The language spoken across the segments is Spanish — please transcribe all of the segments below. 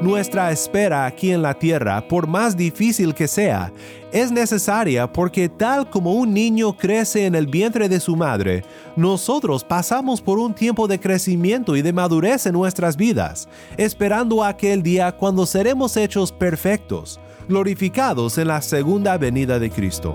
Nuestra espera aquí en la tierra, por más difícil que sea, es necesaria porque tal como un niño crece en el vientre de su madre, nosotros pasamos por un tiempo de crecimiento y de madurez en nuestras vidas, esperando aquel día cuando seremos hechos perfectos, glorificados en la segunda venida de Cristo.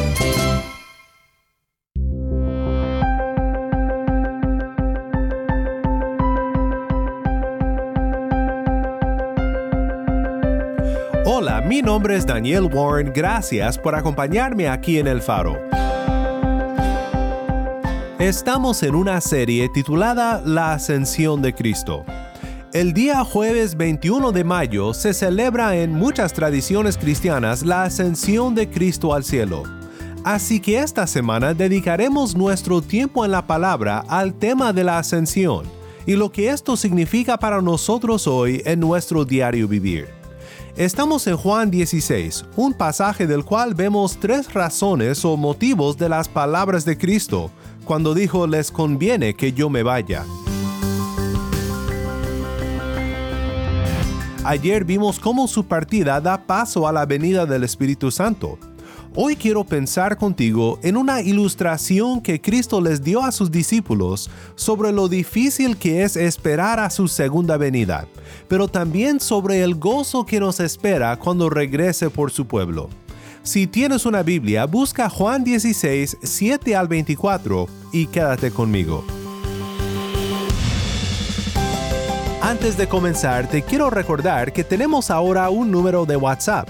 Mi nombre es Daniel Warren, gracias por acompañarme aquí en El Faro. Estamos en una serie titulada La Ascensión de Cristo. El día jueves 21 de mayo se celebra en muchas tradiciones cristianas la ascensión de Cristo al cielo. Así que esta semana dedicaremos nuestro tiempo en la palabra al tema de la ascensión y lo que esto significa para nosotros hoy en nuestro diario vivir. Estamos en Juan 16, un pasaje del cual vemos tres razones o motivos de las palabras de Cristo, cuando dijo les conviene que yo me vaya. Ayer vimos cómo su partida da paso a la venida del Espíritu Santo, Hoy quiero pensar contigo en una ilustración que Cristo les dio a sus discípulos sobre lo difícil que es esperar a su segunda venida, pero también sobre el gozo que nos espera cuando regrese por su pueblo. Si tienes una Biblia, busca Juan 16, 7 al 24 y quédate conmigo. Antes de comenzar, te quiero recordar que tenemos ahora un número de WhatsApp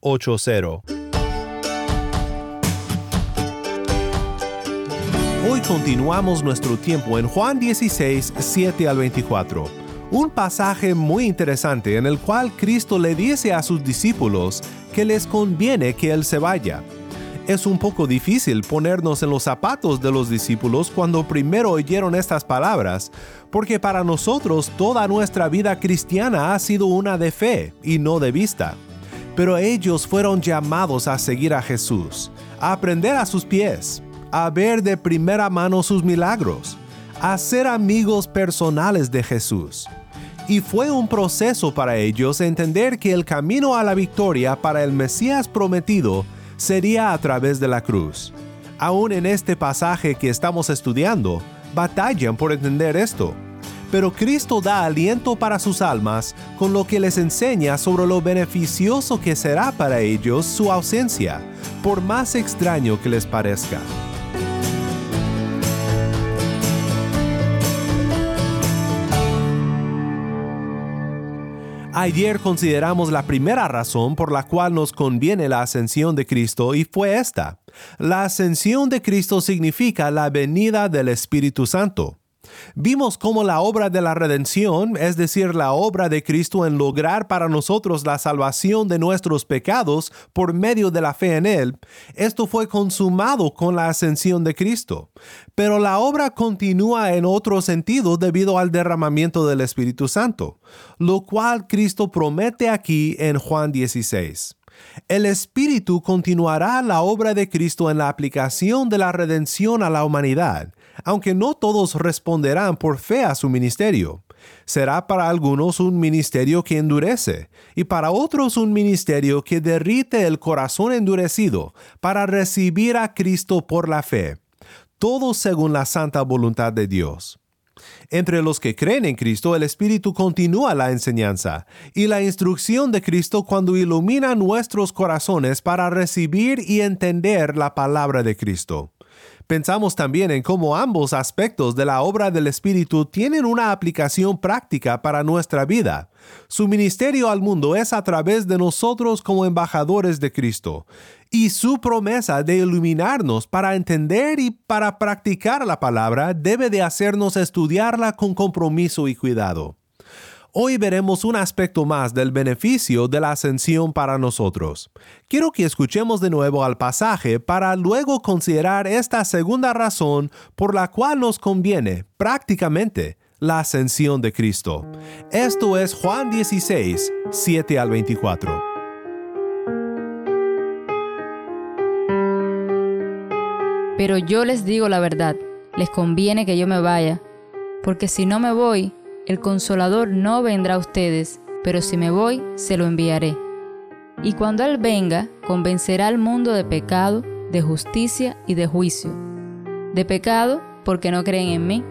80. Hoy continuamos nuestro tiempo en Juan 16, 7 al 24, un pasaje muy interesante en el cual Cristo le dice a sus discípulos que les conviene que Él se vaya. Es un poco difícil ponernos en los zapatos de los discípulos cuando primero oyeron estas palabras, porque para nosotros toda nuestra vida cristiana ha sido una de fe y no de vista pero ellos fueron llamados a seguir a Jesús, a aprender a sus pies, a ver de primera mano sus milagros, a ser amigos personales de Jesús. Y fue un proceso para ellos entender que el camino a la victoria para el Mesías prometido sería a través de la cruz. Aún en este pasaje que estamos estudiando, batallan por entender esto pero Cristo da aliento para sus almas con lo que les enseña sobre lo beneficioso que será para ellos su ausencia, por más extraño que les parezca. Ayer consideramos la primera razón por la cual nos conviene la ascensión de Cristo y fue esta. La ascensión de Cristo significa la venida del Espíritu Santo. Vimos cómo la obra de la redención, es decir, la obra de Cristo en lograr para nosotros la salvación de nuestros pecados por medio de la fe en Él, esto fue consumado con la ascensión de Cristo. Pero la obra continúa en otro sentido debido al derramamiento del Espíritu Santo, lo cual Cristo promete aquí en Juan 16. El Espíritu continuará la obra de Cristo en la aplicación de la redención a la humanidad, aunque no todos responderán por fe a su ministerio. Será para algunos un ministerio que endurece y para otros un ministerio que derrite el corazón endurecido para recibir a Cristo por la fe, todo según la santa voluntad de Dios. Entre los que creen en Cristo, el Espíritu continúa la enseñanza y la instrucción de Cristo cuando ilumina nuestros corazones para recibir y entender la palabra de Cristo. Pensamos también en cómo ambos aspectos de la obra del Espíritu tienen una aplicación práctica para nuestra vida. Su ministerio al mundo es a través de nosotros como embajadores de Cristo, y su promesa de iluminarnos para entender y para practicar la palabra debe de hacernos estudiarla con compromiso y cuidado. Hoy veremos un aspecto más del beneficio de la ascensión para nosotros. Quiero que escuchemos de nuevo al pasaje para luego considerar esta segunda razón por la cual nos conviene prácticamente la ascensión de Cristo. Esto es Juan 16, 7 al 24. Pero yo les digo la verdad, les conviene que yo me vaya, porque si no me voy, el consolador no vendrá a ustedes, pero si me voy, se lo enviaré. Y cuando Él venga, convencerá al mundo de pecado, de justicia y de juicio. De pecado, porque no creen en mí.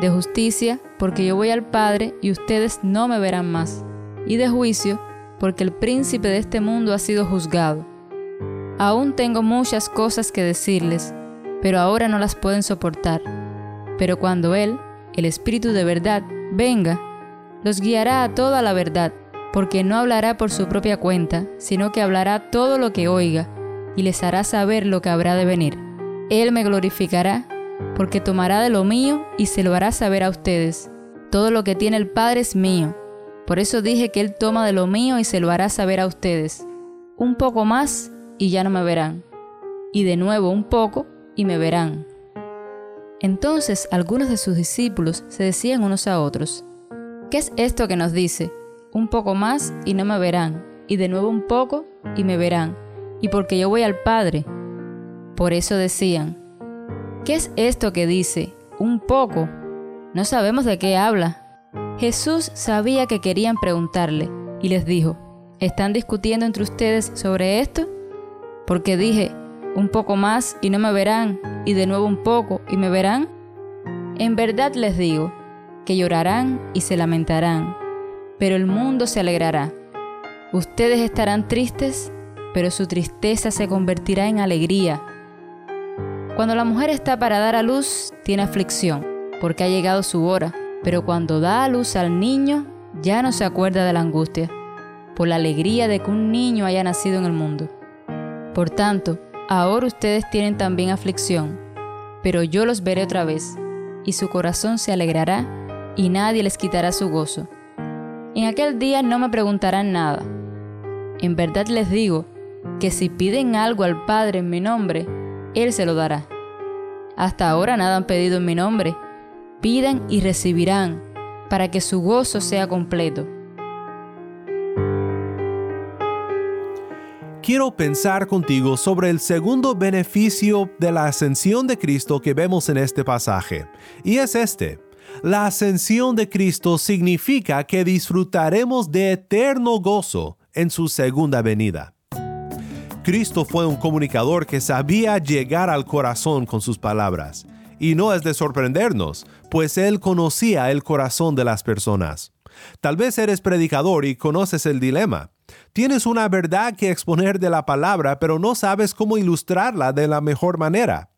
De justicia, porque yo voy al Padre y ustedes no me verán más. Y de juicio, porque el príncipe de este mundo ha sido juzgado. Aún tengo muchas cosas que decirles, pero ahora no las pueden soportar. Pero cuando Él, el Espíritu de verdad, venga, los guiará a toda la verdad, porque no hablará por su propia cuenta, sino que hablará todo lo que oiga, y les hará saber lo que habrá de venir. Él me glorificará, porque tomará de lo mío y se lo hará saber a ustedes. Todo lo que tiene el Padre es mío. Por eso dije que Él toma de lo mío y se lo hará saber a ustedes. Un poco más y ya no me verán. Y de nuevo un poco y me verán. Entonces algunos de sus discípulos se decían unos a otros, ¿qué es esto que nos dice? Un poco más y no me verán, y de nuevo un poco y me verán, y porque yo voy al Padre. Por eso decían, ¿qué es esto que dice? Un poco. No sabemos de qué habla. Jesús sabía que querían preguntarle, y les dijo, ¿están discutiendo entre ustedes sobre esto? Porque dije, un poco más y no me verán, y de nuevo un poco y me verán? En verdad les digo, que llorarán y se lamentarán, pero el mundo se alegrará. Ustedes estarán tristes, pero su tristeza se convertirá en alegría. Cuando la mujer está para dar a luz, tiene aflicción, porque ha llegado su hora, pero cuando da a luz al niño, ya no se acuerda de la angustia, por la alegría de que un niño haya nacido en el mundo. Por tanto, Ahora ustedes tienen también aflicción, pero yo los veré otra vez, y su corazón se alegrará, y nadie les quitará su gozo. En aquel día no me preguntarán nada. En verdad les digo que si piden algo al Padre en mi nombre, Él se lo dará. Hasta ahora nada han pedido en mi nombre. Pidan y recibirán, para que su gozo sea completo. Quiero pensar contigo sobre el segundo beneficio de la ascensión de Cristo que vemos en este pasaje, y es este. La ascensión de Cristo significa que disfrutaremos de eterno gozo en su segunda venida. Cristo fue un comunicador que sabía llegar al corazón con sus palabras, y no es de sorprendernos, pues Él conocía el corazón de las personas. Tal vez eres predicador y conoces el dilema. Tienes una verdad que exponer de la palabra, pero no sabes cómo ilustrarla de la mejor manera.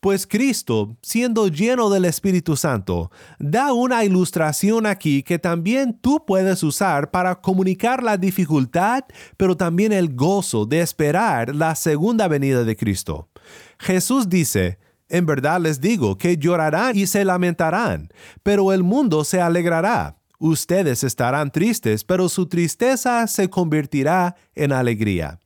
Pues Cristo, siendo lleno del Espíritu Santo, da una ilustración aquí que también tú puedes usar para comunicar la dificultad, pero también el gozo de esperar la segunda venida de Cristo. Jesús dice, en verdad les digo que llorarán y se lamentarán, pero el mundo se alegrará. Ustedes estarán tristes, pero su tristeza se convertirá en alegría.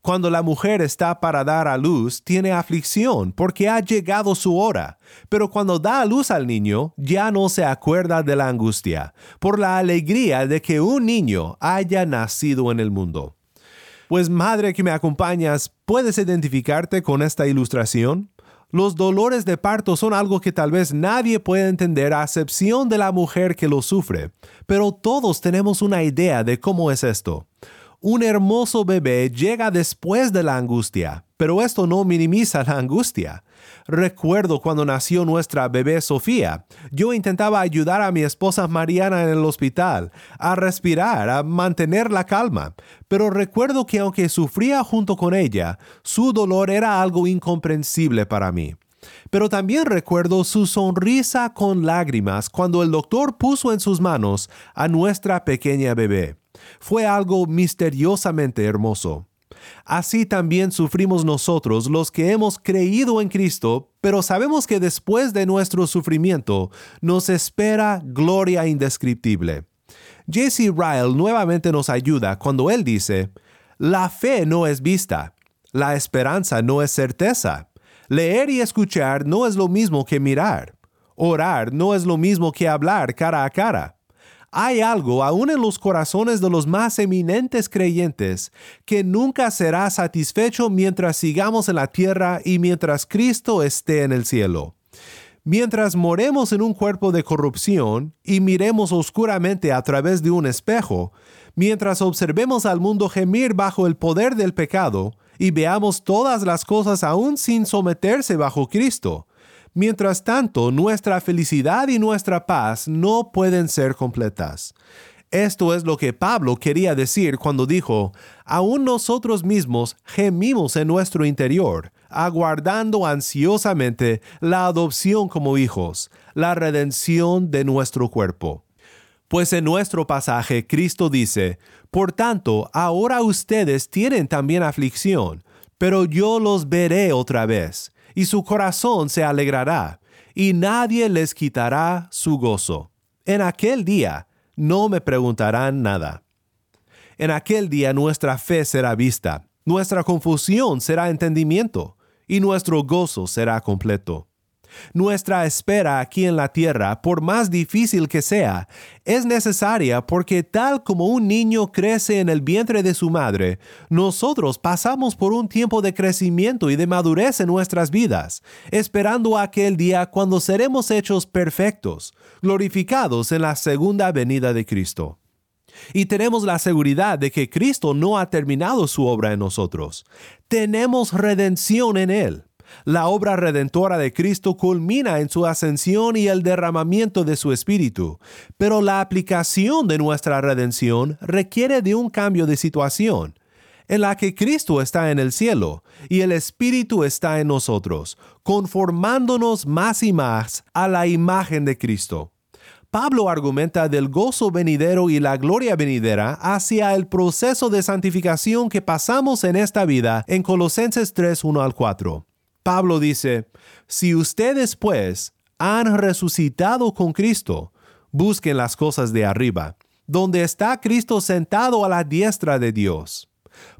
Cuando la mujer está para dar a luz, tiene aflicción porque ha llegado su hora, pero cuando da a luz al niño, ya no se acuerda de la angustia, por la alegría de que un niño haya nacido en el mundo. Pues madre que me acompañas, ¿puedes identificarte con esta ilustración? Los dolores de parto son algo que tal vez nadie puede entender a excepción de la mujer que lo sufre, pero todos tenemos una idea de cómo es esto. Un hermoso bebé llega después de la angustia, pero esto no minimiza la angustia. Recuerdo cuando nació nuestra bebé Sofía. Yo intentaba ayudar a mi esposa Mariana en el hospital, a respirar, a mantener la calma, pero recuerdo que aunque sufría junto con ella, su dolor era algo incomprensible para mí. Pero también recuerdo su sonrisa con lágrimas cuando el doctor puso en sus manos a nuestra pequeña bebé. Fue algo misteriosamente hermoso. Así también sufrimos nosotros los que hemos creído en Cristo, pero sabemos que después de nuestro sufrimiento nos espera gloria indescriptible. J.C. Ryle nuevamente nos ayuda cuando él dice, la fe no es vista, la esperanza no es certeza, leer y escuchar no es lo mismo que mirar, orar no es lo mismo que hablar cara a cara hay algo aún en los corazones de los más eminentes creyentes que nunca será satisfecho mientras sigamos en la tierra y mientras Cristo esté en el cielo. Mientras moremos en un cuerpo de corrupción y miremos oscuramente a través de un espejo, mientras observemos al mundo gemir bajo el poder del pecado y veamos todas las cosas aún sin someterse bajo Cristo, Mientras tanto, nuestra felicidad y nuestra paz no pueden ser completas. Esto es lo que Pablo quería decir cuando dijo, aún nosotros mismos gemimos en nuestro interior, aguardando ansiosamente la adopción como hijos, la redención de nuestro cuerpo. Pues en nuestro pasaje Cristo dice, Por tanto, ahora ustedes tienen también aflicción, pero yo los veré otra vez y su corazón se alegrará, y nadie les quitará su gozo. En aquel día no me preguntarán nada. En aquel día nuestra fe será vista, nuestra confusión será entendimiento, y nuestro gozo será completo. Nuestra espera aquí en la tierra, por más difícil que sea, es necesaria porque tal como un niño crece en el vientre de su madre, nosotros pasamos por un tiempo de crecimiento y de madurez en nuestras vidas, esperando aquel día cuando seremos hechos perfectos, glorificados en la segunda venida de Cristo. Y tenemos la seguridad de que Cristo no ha terminado su obra en nosotros. Tenemos redención en Él. La obra redentora de Cristo culmina en su ascensión y el derramamiento de su Espíritu, pero la aplicación de nuestra redención requiere de un cambio de situación, en la que Cristo está en el cielo y el Espíritu está en nosotros, conformándonos más y más a la imagen de Cristo. Pablo argumenta del gozo venidero y la gloria venidera hacia el proceso de santificación que pasamos en esta vida en Colosenses 3, 1 al 4. Pablo dice, si ustedes pues han resucitado con Cristo, busquen las cosas de arriba, donde está Cristo sentado a la diestra de Dios.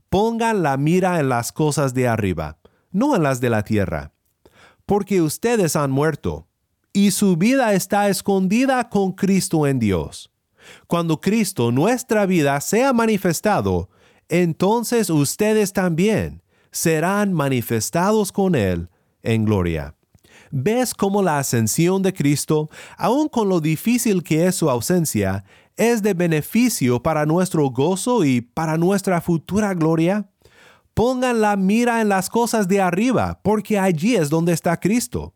Pongan la mira en las cosas de arriba, no en las de la tierra, porque ustedes han muerto, y su vida está escondida con Cristo en Dios. Cuando Cristo, nuestra vida, sea manifestado, entonces ustedes también serán manifestados con Él en gloria. ¿Ves cómo la ascensión de Cristo, aun con lo difícil que es su ausencia, es de beneficio para nuestro gozo y para nuestra futura gloria? Pongan la mira en las cosas de arriba, porque allí es donde está Cristo.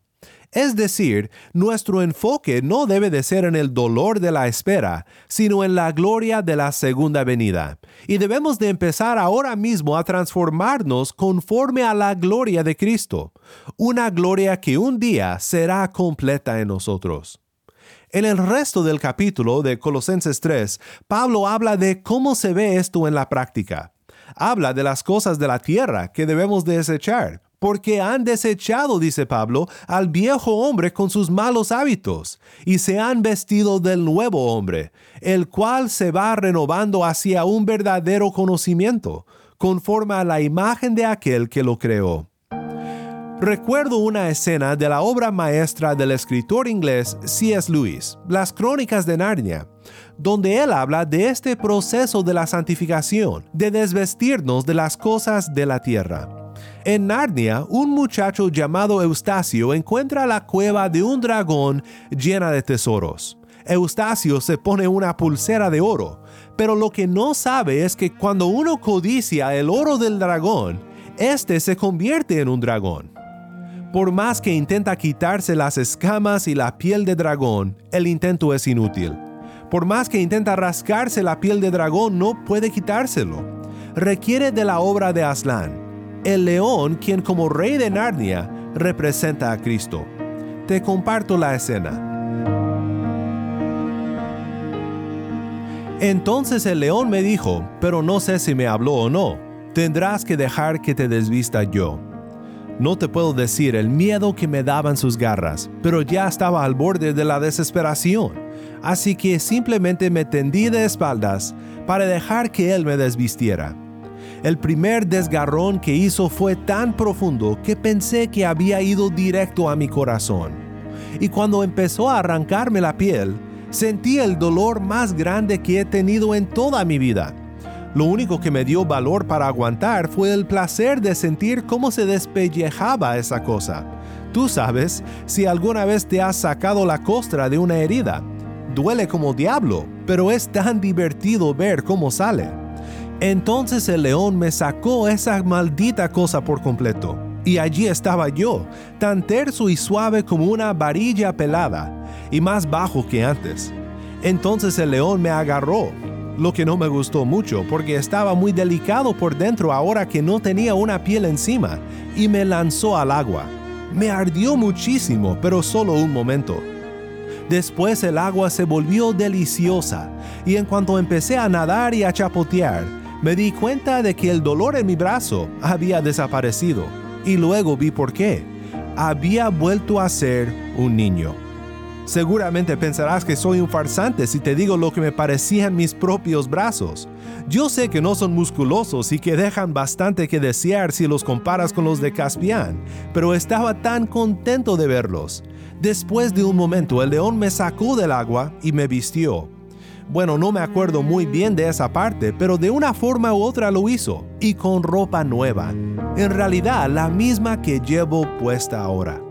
Es decir, nuestro enfoque no debe de ser en el dolor de la espera, sino en la gloria de la segunda venida. Y debemos de empezar ahora mismo a transformarnos conforme a la gloria de Cristo, una gloria que un día será completa en nosotros. En el resto del capítulo de Colosenses 3, Pablo habla de cómo se ve esto en la práctica. Habla de las cosas de la tierra que debemos desechar, porque han desechado, dice Pablo, al viejo hombre con sus malos hábitos, y se han vestido del nuevo hombre, el cual se va renovando hacia un verdadero conocimiento, conforme a la imagen de aquel que lo creó. Recuerdo una escena de la obra maestra del escritor inglés C.S. Lewis, Las Crónicas de Narnia, donde él habla de este proceso de la santificación, de desvestirnos de las cosas de la tierra. En Narnia, un muchacho llamado Eustacio encuentra la cueva de un dragón llena de tesoros. Eustacio se pone una pulsera de oro, pero lo que no sabe es que cuando uno codicia el oro del dragón, este se convierte en un dragón. Por más que intenta quitarse las escamas y la piel de dragón, el intento es inútil. Por más que intenta rascarse la piel de dragón, no puede quitárselo. Requiere de la obra de Aslan, el león quien como rey de Narnia representa a Cristo. Te comparto la escena. Entonces el león me dijo, pero no sé si me habló o no, tendrás que dejar que te desvista yo. No te puedo decir el miedo que me daban sus garras, pero ya estaba al borde de la desesperación, así que simplemente me tendí de espaldas para dejar que él me desvistiera. El primer desgarrón que hizo fue tan profundo que pensé que había ido directo a mi corazón. Y cuando empezó a arrancarme la piel, sentí el dolor más grande que he tenido en toda mi vida. Lo único que me dio valor para aguantar fue el placer de sentir cómo se despellejaba esa cosa. Tú sabes, si alguna vez te has sacado la costra de una herida, duele como diablo, pero es tan divertido ver cómo sale. Entonces el león me sacó esa maldita cosa por completo, y allí estaba yo, tan terso y suave como una varilla pelada, y más bajo que antes. Entonces el león me agarró, lo que no me gustó mucho porque estaba muy delicado por dentro ahora que no tenía una piel encima, y me lanzó al agua. Me ardió muchísimo, pero solo un momento. Después el agua se volvió deliciosa, y en cuanto empecé a nadar y a chapotear, me di cuenta de que el dolor en mi brazo había desaparecido, y luego vi por qué. Había vuelto a ser un niño. Seguramente pensarás que soy un farsante si te digo lo que me parecían mis propios brazos. Yo sé que no son musculosos y que dejan bastante que desear si los comparas con los de Caspian, pero estaba tan contento de verlos. Después de un momento el león me sacó del agua y me vistió. Bueno, no me acuerdo muy bien de esa parte, pero de una forma u otra lo hizo, y con ropa nueva. En realidad, la misma que llevo puesta ahora.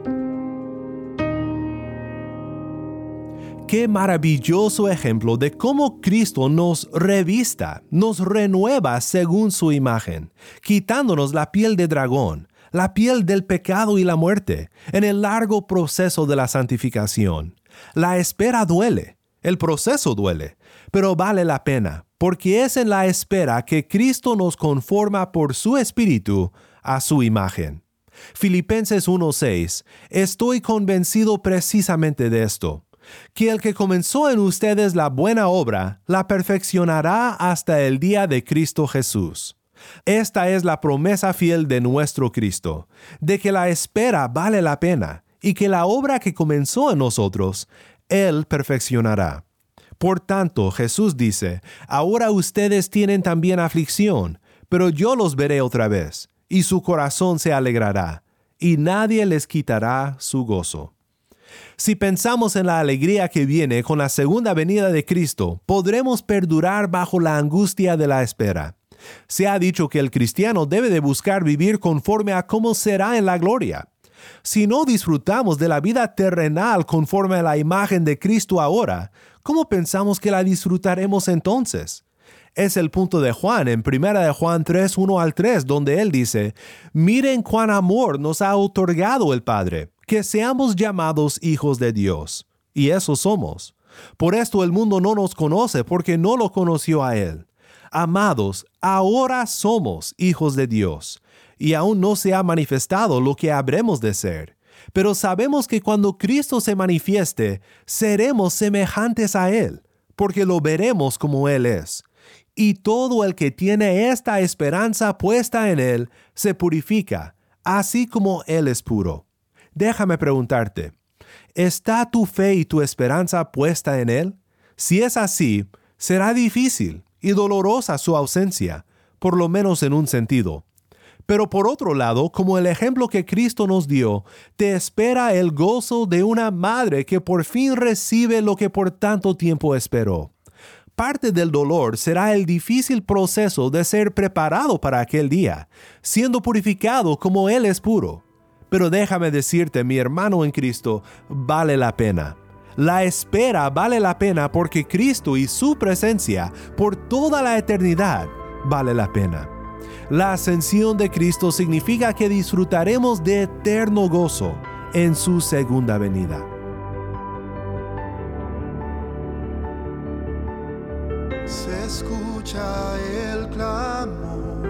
Qué maravilloso ejemplo de cómo Cristo nos revista, nos renueva según su imagen, quitándonos la piel de dragón, la piel del pecado y la muerte, en el largo proceso de la santificación. La espera duele, el proceso duele, pero vale la pena, porque es en la espera que Cristo nos conforma por su Espíritu a su imagen. Filipenses 1:6 Estoy convencido precisamente de esto, que el que comenzó en ustedes la buena obra, la perfeccionará hasta el día de Cristo Jesús. Esta es la promesa fiel de nuestro Cristo, de que la espera vale la pena y que la obra que comenzó en nosotros, Él perfeccionará. Por tanto, Jesús dice, ahora ustedes tienen también aflicción, pero yo los veré otra vez, y su corazón se alegrará, y nadie les quitará su gozo. Si pensamos en la alegría que viene con la segunda venida de Cristo, podremos perdurar bajo la angustia de la espera. Se ha dicho que el cristiano debe de buscar vivir conforme a cómo será en la gloria. Si no disfrutamos de la vida terrenal conforme a la imagen de Cristo ahora, ¿cómo pensamos que la disfrutaremos entonces? Es el punto de Juan en 1 de Juan 3, 1 al 3, donde él dice, miren cuán amor nos ha otorgado el Padre, que seamos llamados hijos de Dios. Y eso somos. Por esto el mundo no nos conoce porque no lo conoció a Él. Amados, ahora somos hijos de Dios, y aún no se ha manifestado lo que habremos de ser. Pero sabemos que cuando Cristo se manifieste, seremos semejantes a Él, porque lo veremos como Él es. Y todo el que tiene esta esperanza puesta en Él se purifica, así como Él es puro. Déjame preguntarte, ¿está tu fe y tu esperanza puesta en Él? Si es así, será difícil y dolorosa su ausencia, por lo menos en un sentido. Pero por otro lado, como el ejemplo que Cristo nos dio, te espera el gozo de una madre que por fin recibe lo que por tanto tiempo esperó. Parte del dolor será el difícil proceso de ser preparado para aquel día, siendo purificado como Él es puro. Pero déjame decirte, mi hermano en Cristo, vale la pena. La espera vale la pena porque Cristo y su presencia por toda la eternidad vale la pena. La ascensión de Cristo significa que disfrutaremos de eterno gozo en su segunda venida. Se escucha el clamor,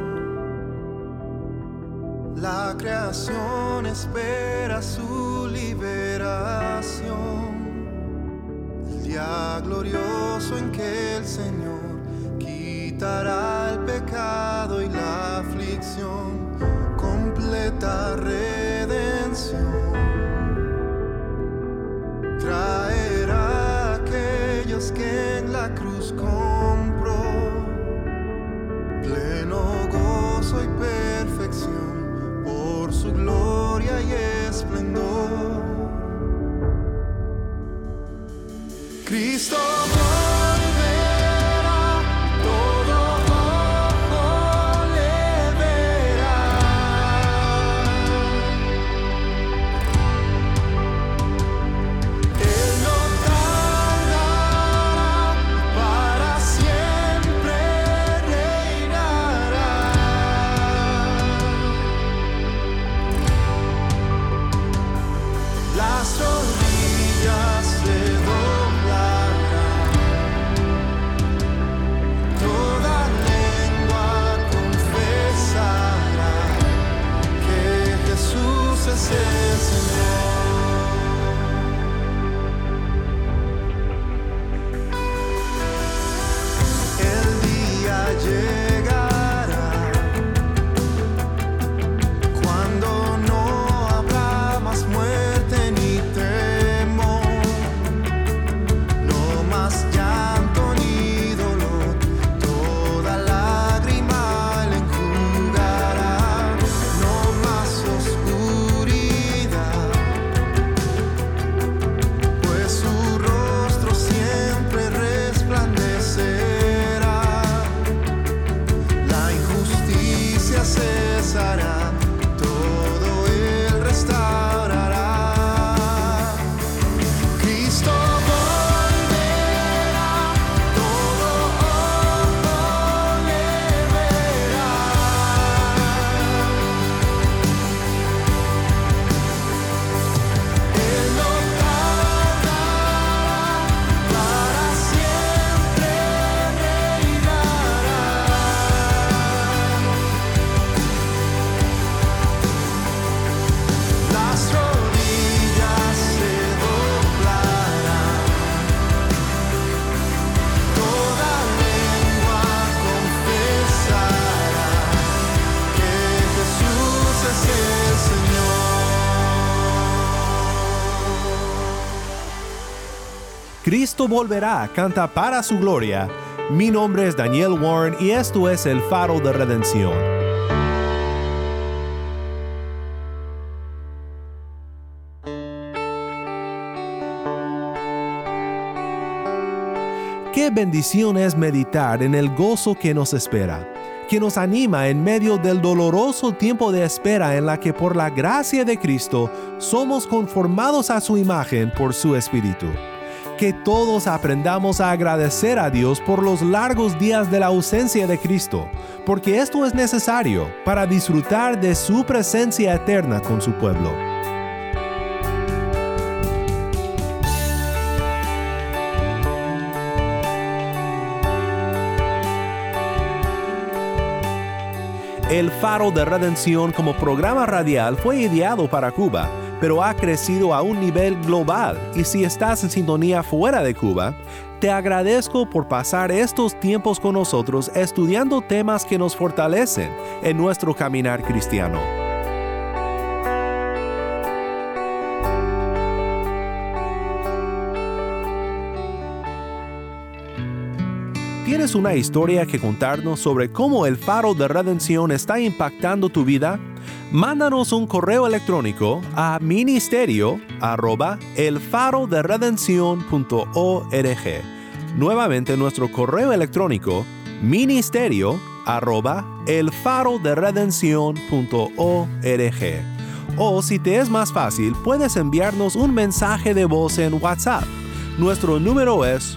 la creación espera su liberación, el día glorioso en que el Señor quitará el pecado redención. Traerá a aquellos que en la cruz compró pleno gozo y perfección por su gloria y esplendor. Cristo Cristo volverá, canta para su gloria. Mi nombre es Daniel Warren y esto es el faro de redención. Qué bendición es meditar en el gozo que nos espera, que nos anima en medio del doloroso tiempo de espera en la que por la gracia de Cristo somos conformados a su imagen por su Espíritu. Que todos aprendamos a agradecer a Dios por los largos días de la ausencia de Cristo, porque esto es necesario para disfrutar de su presencia eterna con su pueblo. El Faro de Redención como programa radial fue ideado para Cuba, pero ha crecido a un nivel global y si estás en sintonía fuera de Cuba, te agradezco por pasar estos tiempos con nosotros estudiando temas que nos fortalecen en nuestro caminar cristiano. ¿Tienes una historia que contarnos sobre cómo el faro de redención está impactando tu vida? Mándanos un correo electrónico a ministerio arroba elfaroderedención.org. Nuevamente nuestro correo electrónico ministerio arroba elfaroderedención.org. O si te es más fácil, puedes enviarnos un mensaje de voz en WhatsApp Nuestro número es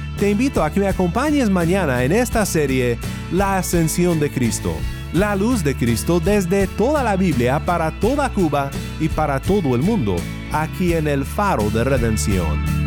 Te invito a que me acompañes mañana en esta serie La Ascensión de Cristo, la luz de Cristo desde toda la Biblia para toda Cuba y para todo el mundo, aquí en el Faro de Redención.